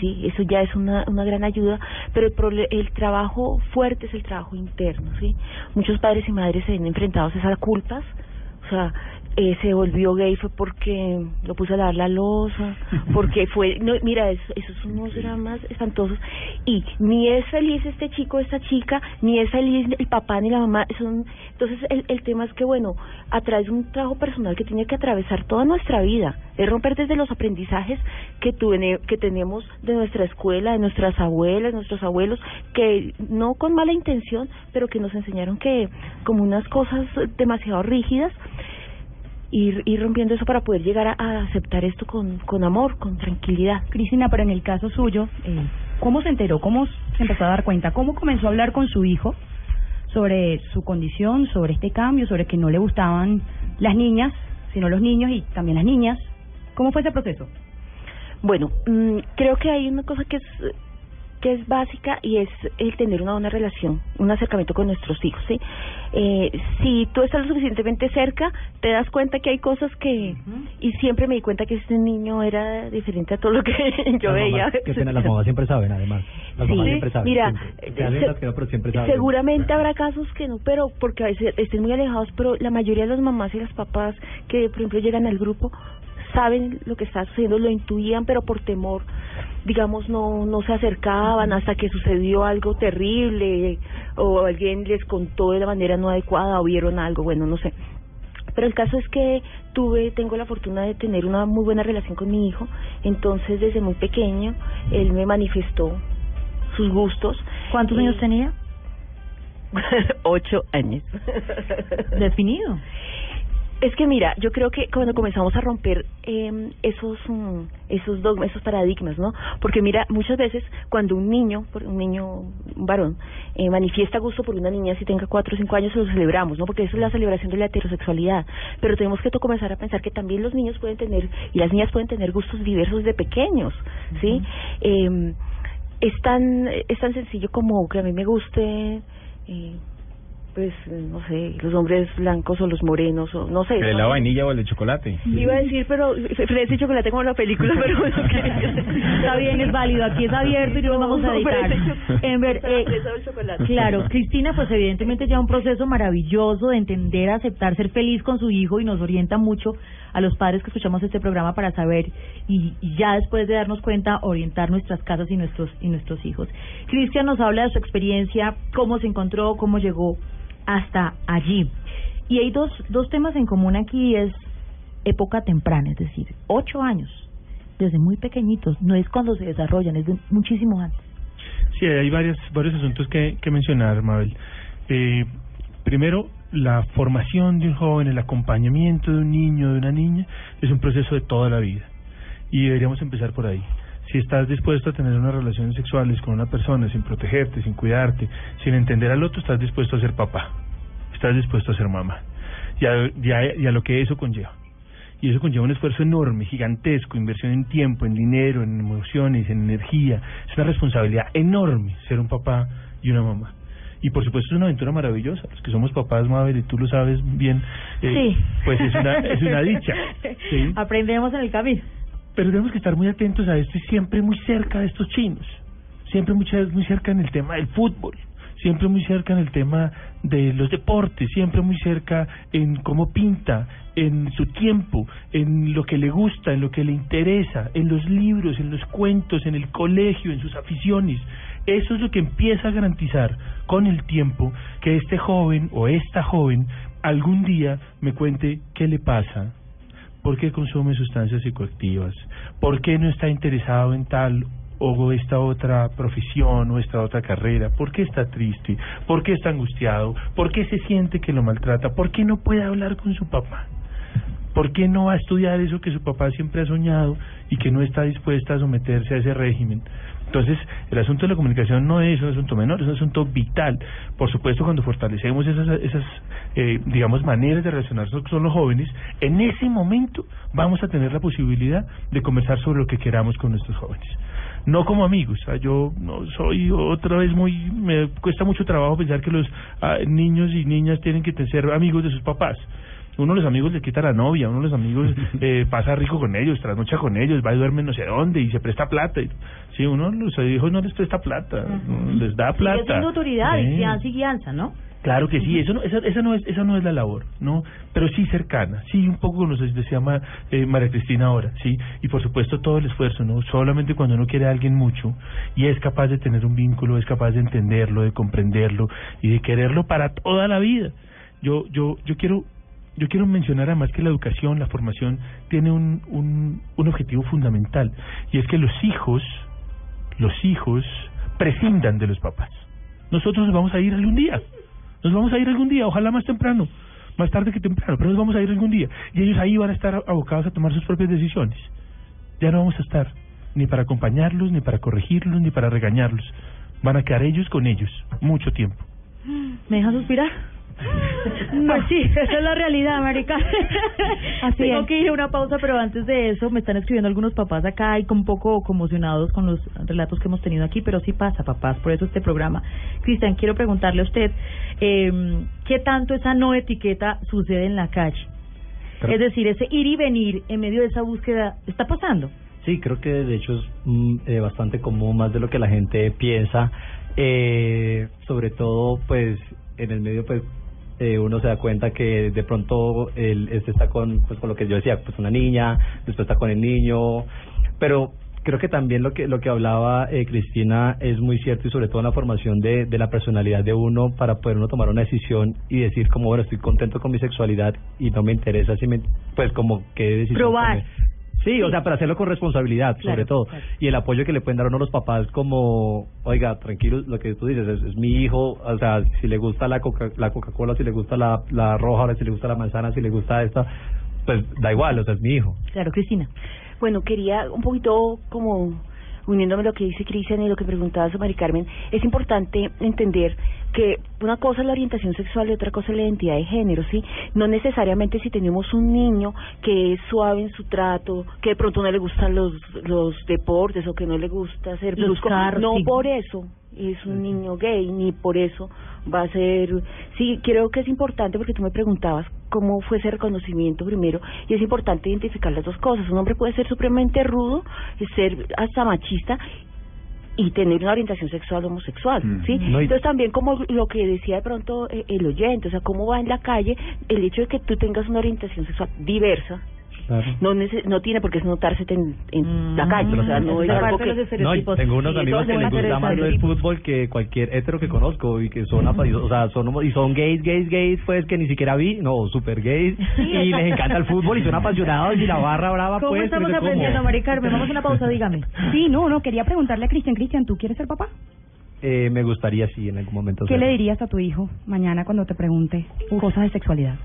Sí, eso ya es una, una gran ayuda, pero el, el trabajo fuerte es el trabajo interno, ¿sí? Muchos padres y madres se ven enfrentados a esas culpas, o sea, eh, se volvió gay fue porque lo puse a lavar la losa, [LAUGHS] porque fue, no, mira, eso, esos son unos dramas espantosos. Y ni es feliz este chico, esta chica, ni es feliz el papá ni la mamá, son, entonces el, el tema es que bueno, a través de un trabajo personal que tiene que atravesar toda nuestra vida, es romper desde los aprendizajes que, tuve, que tenemos de nuestra escuela, de nuestras abuelas, nuestros abuelos, que no con mala intención, pero que nos enseñaron que como unas cosas demasiado rígidas, ir, ir rompiendo eso para poder llegar a, a aceptar esto con, con amor, con tranquilidad. Cristina, pero en el caso suyo, eh, ¿cómo se enteró? ¿Cómo se empezó a dar cuenta? ¿Cómo comenzó a hablar con su hijo sobre su condición, sobre este cambio, sobre que no le gustaban las niñas, sino los niños y también las niñas? ¿Cómo fue ese proceso? Bueno, mm, creo que hay una cosa que es que es básica y es el tener una buena relación, un acercamiento con nuestros hijos, ¿sí? Eh, si tú estás lo suficientemente cerca, te das cuenta que hay cosas que... Y siempre me di cuenta que este niño era diferente a todo lo que [LAUGHS] yo Las veía. mamás, qué pena, las mamás siempre saben, además. Las mamás Sí, siempre saben. mira, siempre. Se hacen se- las que no, pero siempre saben. Seguramente habrá casos que no, pero porque a veces estén muy alejados, pero la mayoría de las mamás y los papás que, por ejemplo, llegan al grupo saben lo que está sucediendo, lo intuían, pero por temor, digamos, no no se acercaban hasta que sucedió algo terrible o alguien les contó de la manera no adecuada o vieron algo, bueno, no sé. Pero el caso es que tuve, tengo la fortuna de tener una muy buena relación con mi hijo, entonces desde muy pequeño él me manifestó sus gustos. ¿Cuántos años tenía? [LAUGHS] Ocho años. Definido. Es que mira, yo creo que cuando comenzamos a romper eh, esos mm, esos dogmas, esos paradigmas, ¿no? Porque mira, muchas veces cuando un niño, por- un niño, un varón, eh, manifiesta gusto por una niña, si tenga cuatro o cinco años, lo celebramos, ¿no? Porque eso es la celebración de la heterosexualidad. Pero tenemos que comenzar a pensar que también los niños pueden tener, y las niñas pueden tener gustos diversos de pequeños, ¿sí? eh, es tan es tan sencillo como que a mí me guste eh, pues no sé los hombres blancos o los morenos o no sé ¿El de la vainilla o el de chocolate? iba a decir pero fresa y chocolate como la película [LAUGHS] pero bueno Está bien, es válido. Aquí es abierto y no nos vamos a editar. En ver, eh, claro, Cristina, pues evidentemente ya un proceso maravilloso de entender, aceptar, ser feliz con su hijo y nos orienta mucho a los padres que escuchamos este programa para saber y, y ya después de darnos cuenta orientar nuestras casas y nuestros y nuestros hijos. Cristian nos habla de su experiencia, cómo se encontró, cómo llegó hasta allí. Y hay dos dos temas en común aquí es época temprana, es decir, ocho años, desde muy pequeñitos, no es cuando se desarrollan, es de muchísimo antes. Sí, hay varias, varios asuntos que, que mencionar, Mabel. Eh, primero, la formación de un joven, el acompañamiento de un niño, de una niña, es un proceso de toda la vida. Y deberíamos empezar por ahí. Si estás dispuesto a tener unas relaciones sexuales con una persona sin protegerte, sin cuidarte, sin entender al otro, estás dispuesto a ser papá, estás dispuesto a ser mamá. Y a, y a- y a lo que eso conlleva. Y eso conlleva un esfuerzo enorme, gigantesco, inversión en tiempo, en dinero, en emociones, en energía. Es una responsabilidad enorme ser un papá y una mamá. Y por supuesto es una aventura maravillosa. Los que somos papás, Mabel, y tú lo sabes bien, eh, Sí. pues es una, es una dicha. [LAUGHS] ¿sí? Aprendemos en el camino. Pero tenemos que estar muy atentos a esto y siempre muy cerca de estos chinos. Siempre cer- muy cerca en el tema del fútbol. Siempre muy cerca en el tema de los deportes. Siempre muy cerca en cómo pinta, en su tiempo, en lo que le gusta, en lo que le interesa, en los libros, en los cuentos, en el colegio, en sus aficiones. Eso es lo que empieza a garantizar con el tiempo que este joven o esta joven algún día me cuente qué le pasa, ¿Por qué consume sustancias psicoactivas? ¿Por qué no está interesado en tal o esta otra profesión o esta otra carrera? ¿Por qué está triste? ¿Por qué está angustiado? ¿Por qué se siente que lo maltrata? ¿Por qué no puede hablar con su papá? ¿Por qué no va a estudiar eso que su papá siempre ha soñado y que no está dispuesta a someterse a ese régimen? Entonces, el asunto de la comunicación no es un asunto menor, es un asunto vital. Por supuesto, cuando fortalecemos esas, esas eh, digamos, maneras de relacionarse con los jóvenes, en ese momento vamos a tener la posibilidad de conversar sobre lo que queramos con nuestros jóvenes. No como amigos, o sea, yo no soy otra vez muy, me cuesta mucho trabajo pensar que los ah, niños y niñas tienen que ser amigos de sus papás. Uno de los amigos le quita la novia, uno de los amigos [LAUGHS] eh, pasa rico con ellos, trasnocha con ellos, va y duerme no sé dónde y se presta plata. Y- Sí, uno los hijos no les presta plata, les da plata. siendo autoridad, y y guianza, ¿no? Claro que sí, eso no, esa, esa no es esa no es la labor, no, pero sí cercana, sí un poco como nos decía Ma- eh, María Cristina ahora, sí, y por supuesto todo el esfuerzo, no, solamente cuando uno quiere a alguien mucho y es capaz de tener un vínculo, es capaz de entenderlo, de comprenderlo y de quererlo para toda la vida. Yo yo yo quiero yo quiero mencionar además que la educación, la formación tiene un un, un objetivo fundamental y es que los hijos los hijos prescindan de los papás. Nosotros nos vamos a ir algún día. Nos vamos a ir algún día, ojalá más temprano, más tarde que temprano, pero nos vamos a ir algún día. Y ellos ahí van a estar abocados a tomar sus propias decisiones. Ya no vamos a estar ni para acompañarlos, ni para corregirlos, ni para regañarlos. Van a quedar ellos con ellos mucho tiempo. ¿Me deja suspirar? Pues sí, esa es la realidad, marica. Así Tengo es. que ir a una pausa, pero antes de eso me están escribiendo algunos papás acá y un poco conmocionados con los relatos que hemos tenido aquí, pero sí pasa, papás, por eso este programa. Cristian, quiero preguntarle a usted, eh, ¿qué tanto esa no etiqueta sucede en la calle? Es decir, ese ir y venir en medio de esa búsqueda, ¿está pasando? Sí, creo que de hecho es mm, eh, bastante común, más de lo que la gente piensa. Eh, sobre todo, pues, en el medio, pues, eh, uno se da cuenta que de pronto él este está con, pues, con lo que yo decía, pues, una niña, después está con el niño, pero creo que también lo que lo que hablaba eh, Cristina es muy cierto y sobre todo en la formación de, de la personalidad de uno para poder uno tomar una decisión y decir como bueno estoy contento con mi sexualidad y no me interesa si me pues como qué decisión Probar. Sí, o sea, para hacerlo con responsabilidad, Claro, sobre todo. claro. Y el apoyo que le pueden dar a uno los papás como, oiga, tranquilo, lo que tú dices, es, es mi hijo, o sea, si le gusta la coca la Coca-Cola, si le gusta la, la roja, ahora si le gusta la manzana, si le gusta esta, pues da igual, o sea, es mi hijo. Claro, Cristina. Bueno, quería un poquito como uniéndome a lo que dice Cristian y lo que preguntaba Mari Carmen, es importante entender que una cosa es la orientación sexual y otra cosa es la identidad de género, ¿sí? No necesariamente si tenemos un niño que es suave en su trato, que de pronto no le gustan los, los deportes o que no le gusta Los brusco, no por eso es un niño gay, ni por eso va a ser... Sí, creo que es importante porque tú me preguntabas cómo fue ese reconocimiento primero, y es importante identificar las dos cosas. Un hombre puede ser supremamente rudo, y ser hasta machista, y tener una orientación sexual homosexual, ¿sí? No, y- Entonces también como lo que decía de pronto eh, el oyente, o sea, cómo va en la calle, el hecho de que tú tengas una orientación sexual diversa, no nece- no tiene por qué notarse en, en la calle, o sea, no es algo que... No, tengo unos amigos que es les gusta más el fútbol que cualquier hetero que conozco y que son o sea, son y son gays, gays, gays, pues que ni siquiera vi, no, super gays y les encanta el fútbol y son apasionados y la barra brava ¿Cómo pues, estamos no aprendiendo, Mari Carmen? Vamos a una pausa, dígame. [LAUGHS] Sí, no, no, quería preguntarle a Cristian, Cristian, ¿tú quieres ser papá? Eh, me gustaría sí en algún momento. ¿Qué serlo. le dirías a tu hijo mañana cuando te pregunte cosas de sexualidad?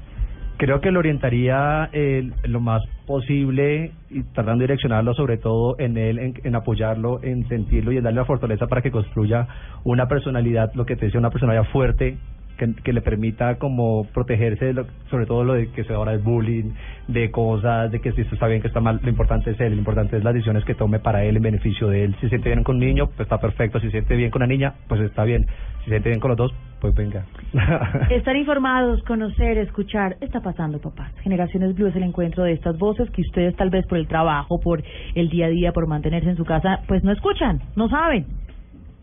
Creo que lo orientaría eh, lo más posible y tratando de direccionarlo sobre todo en él, en, en apoyarlo, en sentirlo y en darle la fortaleza para que construya una personalidad, lo que te decía, una personalidad fuerte que, le permita como protegerse de lo, sobre todo lo de que se ahora es bullying, de cosas, de que si esto está bien, que está mal, lo importante es él, lo importante es las decisiones que tome para él en beneficio de él. Si se siente bien con un niño, pues está perfecto, si se siente bien con una niña, pues está bien, si se siente bien con los dos, pues venga. [LAUGHS] Estar informados, conocer, escuchar, está pasando, papás. Generaciones Blue es el encuentro de estas voces que ustedes tal vez por el trabajo, por el día a día, por mantenerse en su casa, pues no escuchan, no saben.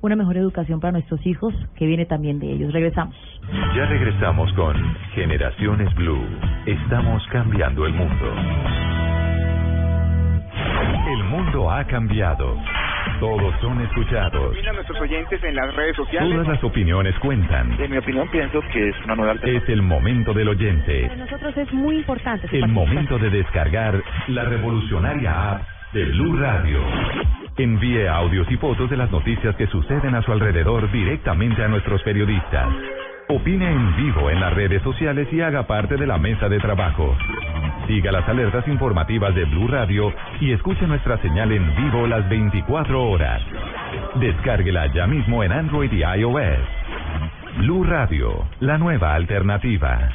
Una mejor educación para nuestros hijos que viene también de ellos. Regresamos. Ya regresamos con Generaciones Blue. Estamos cambiando el mundo. El mundo ha cambiado. Todos son escuchados. Mira a nuestros oyentes en las redes sociales. Todas las opiniones cuentan. En mi opinión, pienso que es una nueva alternativa. Es el momento del oyente. Para nosotros es muy importante. El momento de descargar la revolucionaria app Blue Radio. Envíe audios y fotos de las noticias que suceden a su alrededor directamente a nuestros periodistas. Opine en vivo en las redes sociales y haga parte de la mesa de trabajo. Siga las alertas informativas de Blue Radio y escuche nuestra señal en vivo las 24 horas. Descárguela ya mismo en Android y iOS. Blue Radio, la nueva alternativa.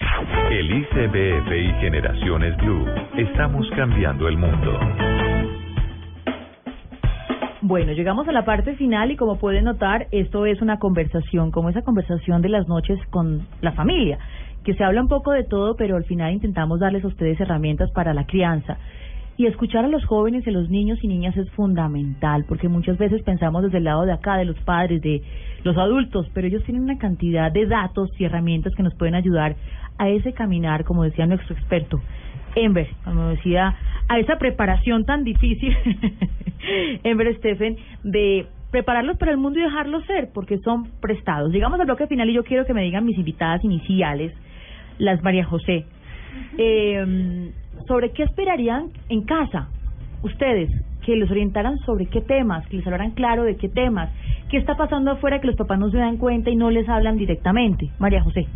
El ICBF y Generaciones Blue. Estamos cambiando el mundo. Bueno, llegamos a la parte final y como pueden notar, esto es una conversación, como esa conversación de las noches con la familia. que se habla un poco de todo, pero al final intentamos darles a ustedes herramientas para la crianza. Y escuchar a los jóvenes y a los niños y niñas es fundamental, porque muchas veces pensamos desde el lado de acá, de los padres, de los adultos, pero ellos tienen una cantidad de datos y herramientas que nos pueden ayudar a ese caminar, como decía nuestro experto, Ember, como decía, a esa preparación tan difícil, [LAUGHS] Ember Stephen, de prepararlos para el mundo y dejarlos ser, porque son prestados. Llegamos al bloque final y yo quiero que me digan mis invitadas iniciales, las María José, eh, sobre qué esperarían en casa, ustedes, que les orientaran sobre qué temas, que les hablaran claro de qué temas, qué está pasando afuera que los papás no se dan cuenta y no les hablan directamente. María José.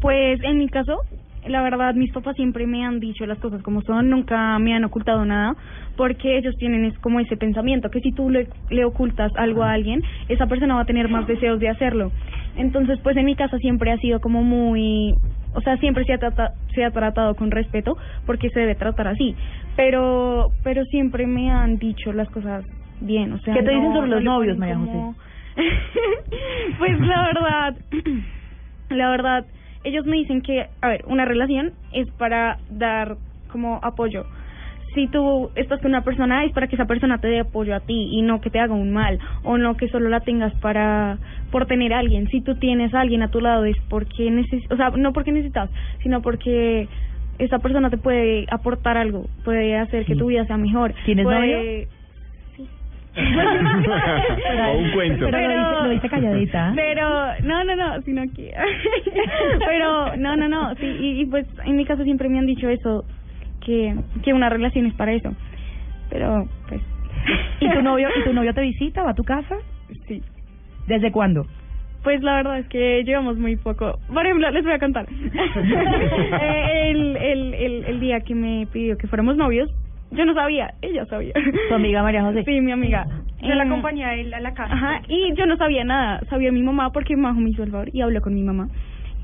Pues en mi caso, la verdad, mis papás siempre me han dicho las cosas como son, nunca me han ocultado nada, porque ellos tienen es como ese pensamiento, que si tú le, le ocultas algo a alguien, esa persona va a tener más deseos de hacerlo. Entonces, pues en mi casa siempre ha sido como muy, o sea, siempre se ha, trata, se ha tratado con respeto, porque se debe tratar así, pero pero siempre me han dicho las cosas bien, o sea... ¿Qué te dicen no- sobre no los novios, María como- José? [LAUGHS] pues la verdad, [CLEARS THROAT] la verdad, ellos me dicen que, a ver, una relación es para dar como apoyo. Si tú estás con una persona es para que esa persona te dé apoyo a ti y no que te haga un mal o no que solo la tengas para por tener a alguien. Si tú tienes a alguien a tu lado es porque neces o sea, no porque necesitas, sino porque esa persona te puede aportar algo, puede hacer que tu vida sea mejor. ¿Tienes puede... novio? Pero- O un cuento. Pero lo dice- lo dice calladita. Pero, no, no, no, sino que... [LAUGHS] pero, no, no, no, sí, y, y pues en mi caso siempre me han dicho eso, que, que una relación es para eso. Pero, pues... ¿Y tu novio y tu novio te visita, va a tu casa? Sí. ¿Desde cuándo? Pues la verdad es que llevamos muy poco. Por ejemplo, les voy a contar. [LAUGHS] Eh, el, el, el, el día que me pidió que fuéramos novios, yo no sabía, ella sabía. ¿Tu amiga María José? Sí, mi amiga. Yo la Eh, acompañé a él a la casa. Ajá, y yo no sabía nada. Sabía mi mamá porque mi mamá me hizo el favor y habló con mi mamá.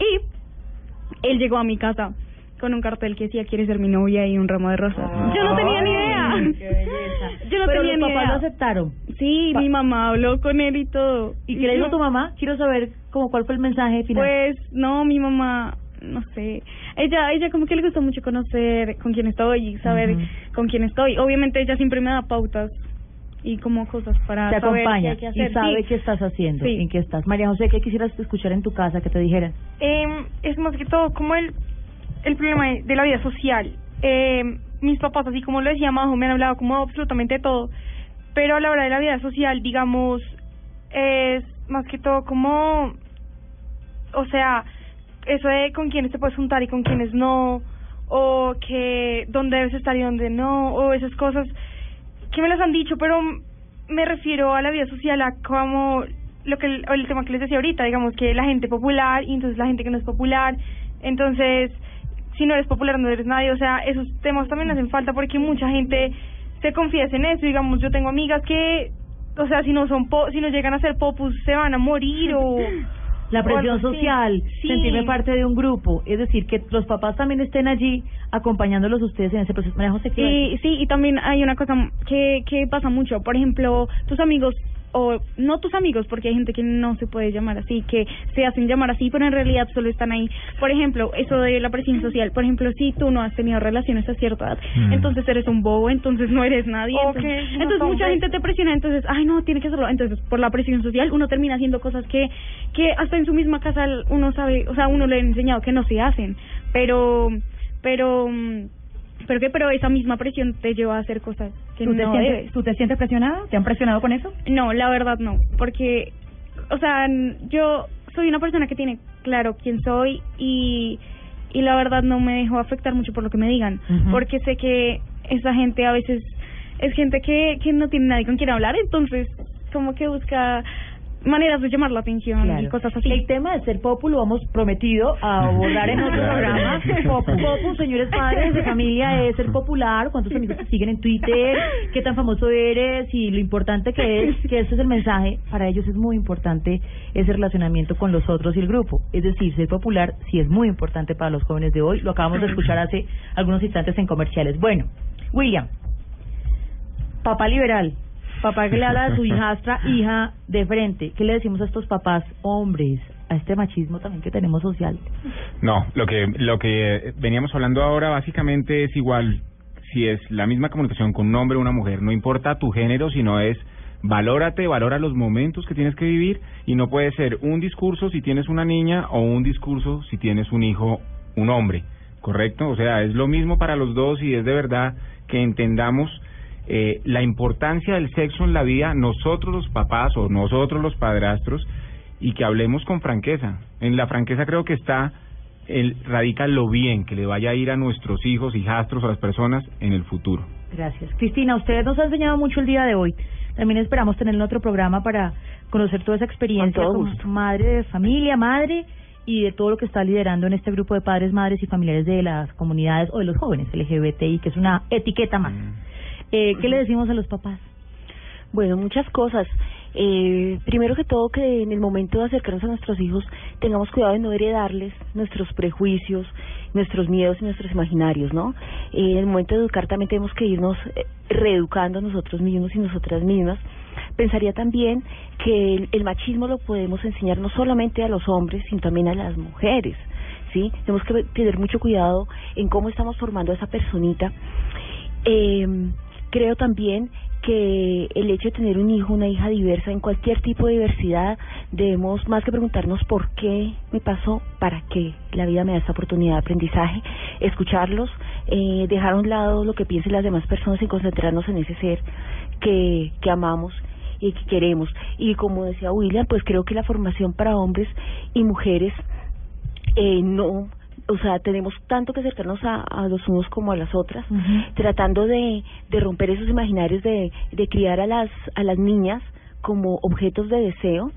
Y él llegó a mi casa con un cartel que decía quiere ser mi novia y un ramo de rosas. yo no tenía ni idea. [LAUGHS] Yo no Pero tenía los ni papás idea. lo aceptaron. Sí, Pa- mi mamá habló con él y todo. ¿Y qué le dijo tu mamá? Quiero saber como cuál fue el mensaje final. Pues no, mi mamá, no sé. Ella ella como que le gustó mucho conocer con quién estoy y saber Ujú. con quién estoy. Obviamente ella siempre me da pautas y como cosas para te saber qué acompaña hay que hacer. y sabe Sí. qué estás haciendo, Sí. en qué estás. María José, ¿qué quisieras escuchar en tu casa que te dijeran? Eh, es más que todo como el, el problema de, la vida social. Eh, mis papás, así como lo decía Majo, me han hablado como absolutamente de todo, pero a la hora de la vida social, digamos, es más que todo como, o sea, eso de con quiénes te puedes juntar y con quiénes no, o que dónde debes estar y dónde no, o esas cosas que me las han dicho, pero me refiero a la vida social, a como lo que el, el tema que les decía ahorita, digamos que la gente popular y entonces la gente que no es popular, entonces si no eres popular no eres nadie, o sea, esos temas también hacen falta porque mucha gente se confiesa en eso, digamos, yo tengo amigas que, o sea, si no son po si no llegan a ser popus se van a morir o [LAUGHS] La presión social, Sí. sentirme parte de un grupo, es decir, que los papás también estén allí acompañándolos ustedes en ese proceso. María José, ¿qué iba a decir? Y sí, y también hay una cosa que, que pasa mucho. Por ejemplo, tus amigos, o no tus amigos, porque hay gente que no se puede llamar así, que se hacen llamar así, pero en realidad solo están ahí. Por ejemplo, eso de la presión social. Por ejemplo, si tú no has tenido relaciones a cierta edad, Mm. entonces eres un bobo, entonces no eres nadie. O entonces no entonces mucha gente te presiona, entonces, ay, no, tiene que hacerlo. Entonces, por la presión social, uno termina haciendo cosas que, que hasta en su misma casa uno sabe, o sea, uno le ha enseñado que no se hacen. Pero, pero... mm, pero que pero esa misma presión te lleva a hacer cosas que ¿Tú te, no sientes. ¿Tú te sientes presionada? ¿Te han presionado con eso? No, la verdad no, porque o sea, yo soy una persona que tiene claro quién soy y y la verdad no me dejo afectar mucho por lo que me digan, porque sé que esa gente a veces es gente que que no tiene nadie con quien hablar, entonces como que busca maneras de llamar la atención y Claro. cosas así. El tema de ser popu lo hemos prometido a [LAUGHS] abordar en otro programa. Popu, popu, señores padres de familia, es ser popular. ¿Cuántos amigos te siguen en Twitter? ¿Qué tan famoso eres? Y lo importante que es, que ese es el mensaje. Para ellos es muy importante ese relacionamiento con los otros y el grupo. Es decir, ser popular sí es muy importante para los jóvenes de hoy. Lo acabamos de escuchar hace algunos instantes en comerciales. Bueno, William, papá liberal, papá que le habla a su hijastra, hija de frente. ¿Qué le decimos a estos papás hombres, a este machismo también que tenemos social. No, lo que lo que veníamos hablando ahora básicamente es igual si es la misma comunicación con un hombre o una mujer, no importa tu género, sino es valórate, valora los momentos que tienes que vivir y no puede ser un discurso si tienes una niña o un discurso si tienes un hijo, un hombre, ¿correcto? O sea, es lo mismo para los dos y es de verdad que entendamos eh, la importancia del sexo en la vida, nosotros los papás o nosotros los padrastros, y que hablemos con franqueza. En la franqueza creo que está, el, radica lo bien que le vaya a ir a nuestros hijos, hijastros, a las personas en el futuro. Gracias. Cristina, usted nos ha enseñado mucho el día de hoy. También esperamos tener otro programa para conocer toda esa experiencia todo como gusto. madre de familia, madre y de todo lo que está liderando en este grupo de padres, madres y familiares de las comunidades o de los jóvenes LGBTI, que es una etiqueta más. Eh, ¿Qué le decimos a los papás? Bueno, muchas cosas. Eh, primero que todo, que en el momento de acercarnos a nuestros hijos tengamos cuidado de no heredarles nuestros prejuicios, nuestros miedos y nuestros imaginarios, ¿no? Eh, en el momento de educar también tenemos que irnos eh, reeducando a nosotros mismos y nosotras mismas. Pensaría también que el, el machismo lo podemos enseñar no solamente a los hombres, sino también a las mujeres, ¿sí? Tenemos que tener mucho cuidado en cómo estamos formando a esa personita. Eh, creo también que el hecho de tener un hijo, una hija diversa, en cualquier tipo de diversidad, debemos más que preguntarnos por qué me pasó, para qué la vida me da esta oportunidad de aprendizaje, escucharlos, eh, dejar a un lado lo que piensen las demás personas y concentrarnos en ese ser que, que amamos y que queremos. Y como decía William, pues creo que la formación para hombres y mujeres eh, no o sea, tenemos tanto que acercarnos a, a los unos como a las otras, tratando de, de romper esos imaginarios de, de criar a las, a las niñas como objetos de deseo,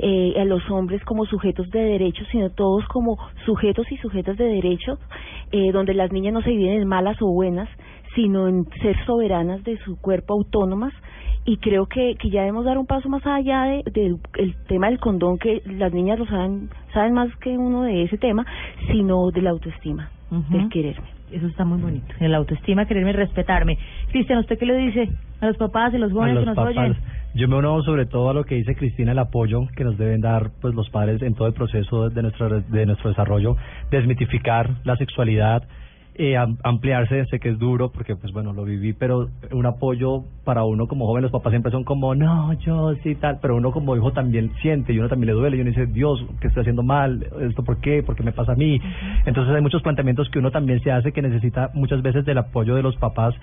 eh, a los hombres como sujetos de derechos, sino todos como sujetos y sujetas de derechos, eh, donde las niñas no se dividen en malas o buenas, sino en ser soberanas de su cuerpo, autónomas, y creo que, que ya debemos dar un paso más allá de, del el tema del condón, que las niñas lo saben, saben más que uno de ese tema, sino de la autoestima, del quererme. Eso está muy bonito. El autoestima, quererme y respetarme. Cristian, ¿usted qué le dice a los papás y los a jóvenes los que nos papás. oyen? Yo me uno sobre todo a lo que dice Cristina, el apoyo que nos deben dar pues los padres en todo el proceso de nuestro de nuestro desarrollo, desmitificar la sexualidad, eh, am- ampliarse, sé que es duro porque pues bueno, lo viví, pero un apoyo para uno como joven, los papás siempre son como, no, yo sí tal, pero uno como hijo también siente y uno también le duele y uno dice, Dios, ¿qué estoy haciendo mal? ¿Esto por qué? ¿Por qué me pasa a mí? Entonces hay muchos planteamientos que uno también se hace que necesita muchas veces del apoyo de los papás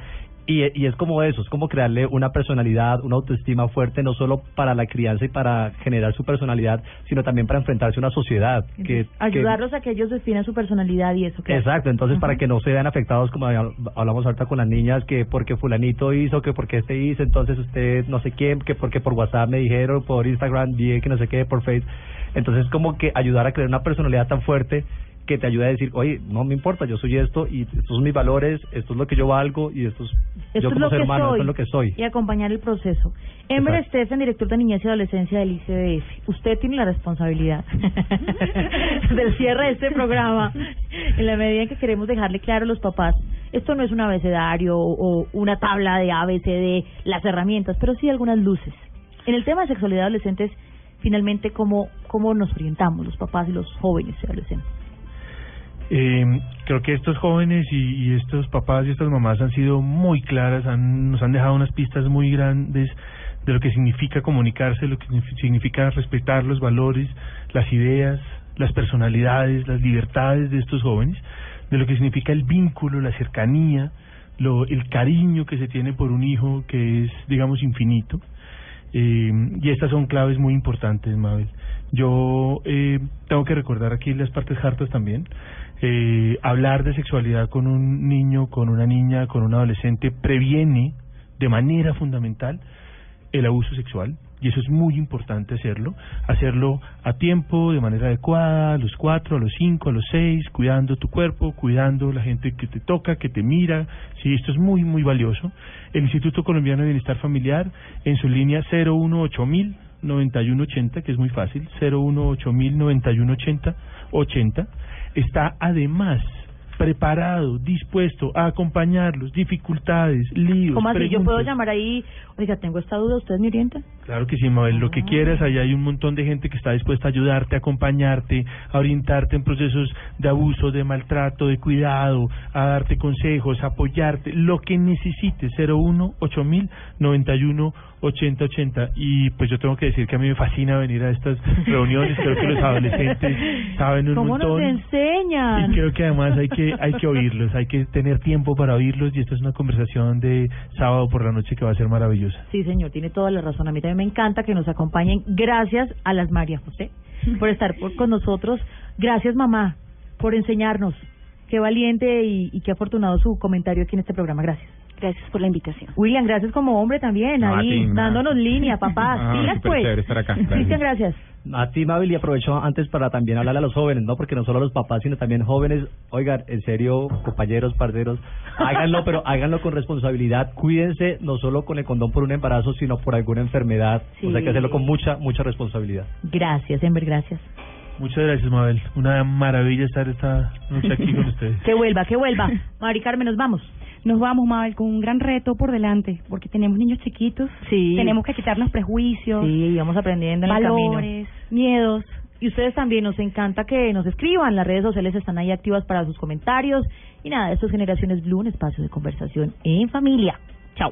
y, y es como eso, es como crearle una personalidad, una autoestima fuerte, no solo para la crianza y para generar su personalidad, sino también para enfrentarse a una sociedad. que, que- Ayudarlos a que ellos definen su personalidad y eso. claro. Exacto, entonces para que no se vean afectados como hab- hablamos ahorita con las niñas, que porque fulanito hizo, que porque este hizo, entonces usted no sé quién, que porque por WhatsApp me dijeron, por Instagram vi que no sé qué, por Facebook. Entonces como que ayudar a crear una personalidad tan fuerte que te ayude a decir, oye, no me importa, yo soy esto y estos son mis valores, esto es lo que yo valgo y esto es Esto yo como ser humano, soy. esto es lo que soy. Y acompañar el proceso. Ember. Steffen, director de Niñez y Adolescencia del ICDF. Usted tiene la responsabilidad [LAUGHS] del cierre de este programa. En la medida en que queremos dejarle claro a los papás, esto no es un abecedario o una tabla de ABCD, las herramientas, pero sí algunas luces. En el tema de sexualidad de adolescentes, finalmente, ¿cómo, cómo nos orientamos los papás y los jóvenes y adolescentes? Eh, creo que estos jóvenes y, y estos papás y estas mamás han sido muy claras, han, nos han dejado unas pistas muy grandes de lo que significa comunicarse, lo que signifi- significa respetar los valores, las ideas, las personalidades, las libertades de estos jóvenes, de lo que significa el vínculo, la cercanía, lo, el cariño que se tiene por un hijo que es, digamos, infinito. Eh, y estas son claves muy importantes, Mabel. Yo eh, tengo que recordar aquí las partes hartas también. Eh, hablar de sexualidad con un niño, con una niña, con un adolescente previene de manera fundamental el abuso sexual y eso es muy importante hacerlo, hacerlo a tiempo, de manera adecuada, a los cuatro, a los cinco, a los seis, cuidando tu cuerpo, cuidando la gente que te toca, que te mira, sí, esto es muy, muy valioso. El Instituto Colombiano de Bienestar Familiar, en su línea 018000 9180, que es muy fácil, 018000 9180, 80, está además preparado, dispuesto a acompañarlos, dificultades, líos, ¿Cómo así? ¿Yo puedo preguntas. llamar ahí? Oiga, tengo esta duda, ¿ustedes me orientan? Claro que sí, Mabel, lo que quieras, allá hay un montón de gente que está dispuesta a ayudarte, a acompañarte, a orientarte en procesos de abuso, de maltrato, de cuidado, a darte consejos, a apoyarte, lo que necesites, 01 8000 91 80 80 y pues yo tengo que decir que a mí me fascina venir a estas reuniones, creo que los adolescentes [LAUGHS] saben un ¿Cómo nos montón. enseñan? Y creo que además hay que hay que oírlos, hay que tener tiempo para oírlos y esta es una conversación de sábado por la noche que va a ser maravillosa. Sí, señor, tiene toda la razón. A mí también me encanta que nos acompañen. Gracias a las María José por estar por, con nosotros. Gracias, mamá, por enseñarnos. Qué valiente y, y qué afortunado su comentario aquí en este programa. Gracias. Gracias por la invitación. William, gracias como hombre también, No, ahí, ti, dándonos línea, [LAUGHS] papá. Ah, Pilas, pues. estar acá. Cristian, gracias. A ti, Mabel, y aprovecho antes para también hablarle a los jóvenes, ¿no? Porque no solo a los papás, sino también jóvenes. Oigan, en serio, compañeros, parceros, háganlo, pero háganlo con responsabilidad. Cuídense, no solo con el condón por un embarazo, sino por alguna enfermedad. O sea, hay que hacerlo con mucha, mucha responsabilidad. Gracias, Ember, gracias. Muchas gracias, Mabel. Una maravilla estar esta noche aquí con [LAUGHS] ustedes. Que vuelva, que vuelva. Mari Carmen, nos vamos. Nos vamos, Mabel, con un gran reto por delante, porque tenemos niños chiquitos, Sí. tenemos que quitarnos prejuicios, Sí, vamos aprendiendo en el camino. valores, miedos. Y ustedes también nos encanta que nos escriban. Las redes sociales están ahí activas para sus comentarios. Y nada, esto es Generaciones Blue, un espacio de conversación en familia. Chao.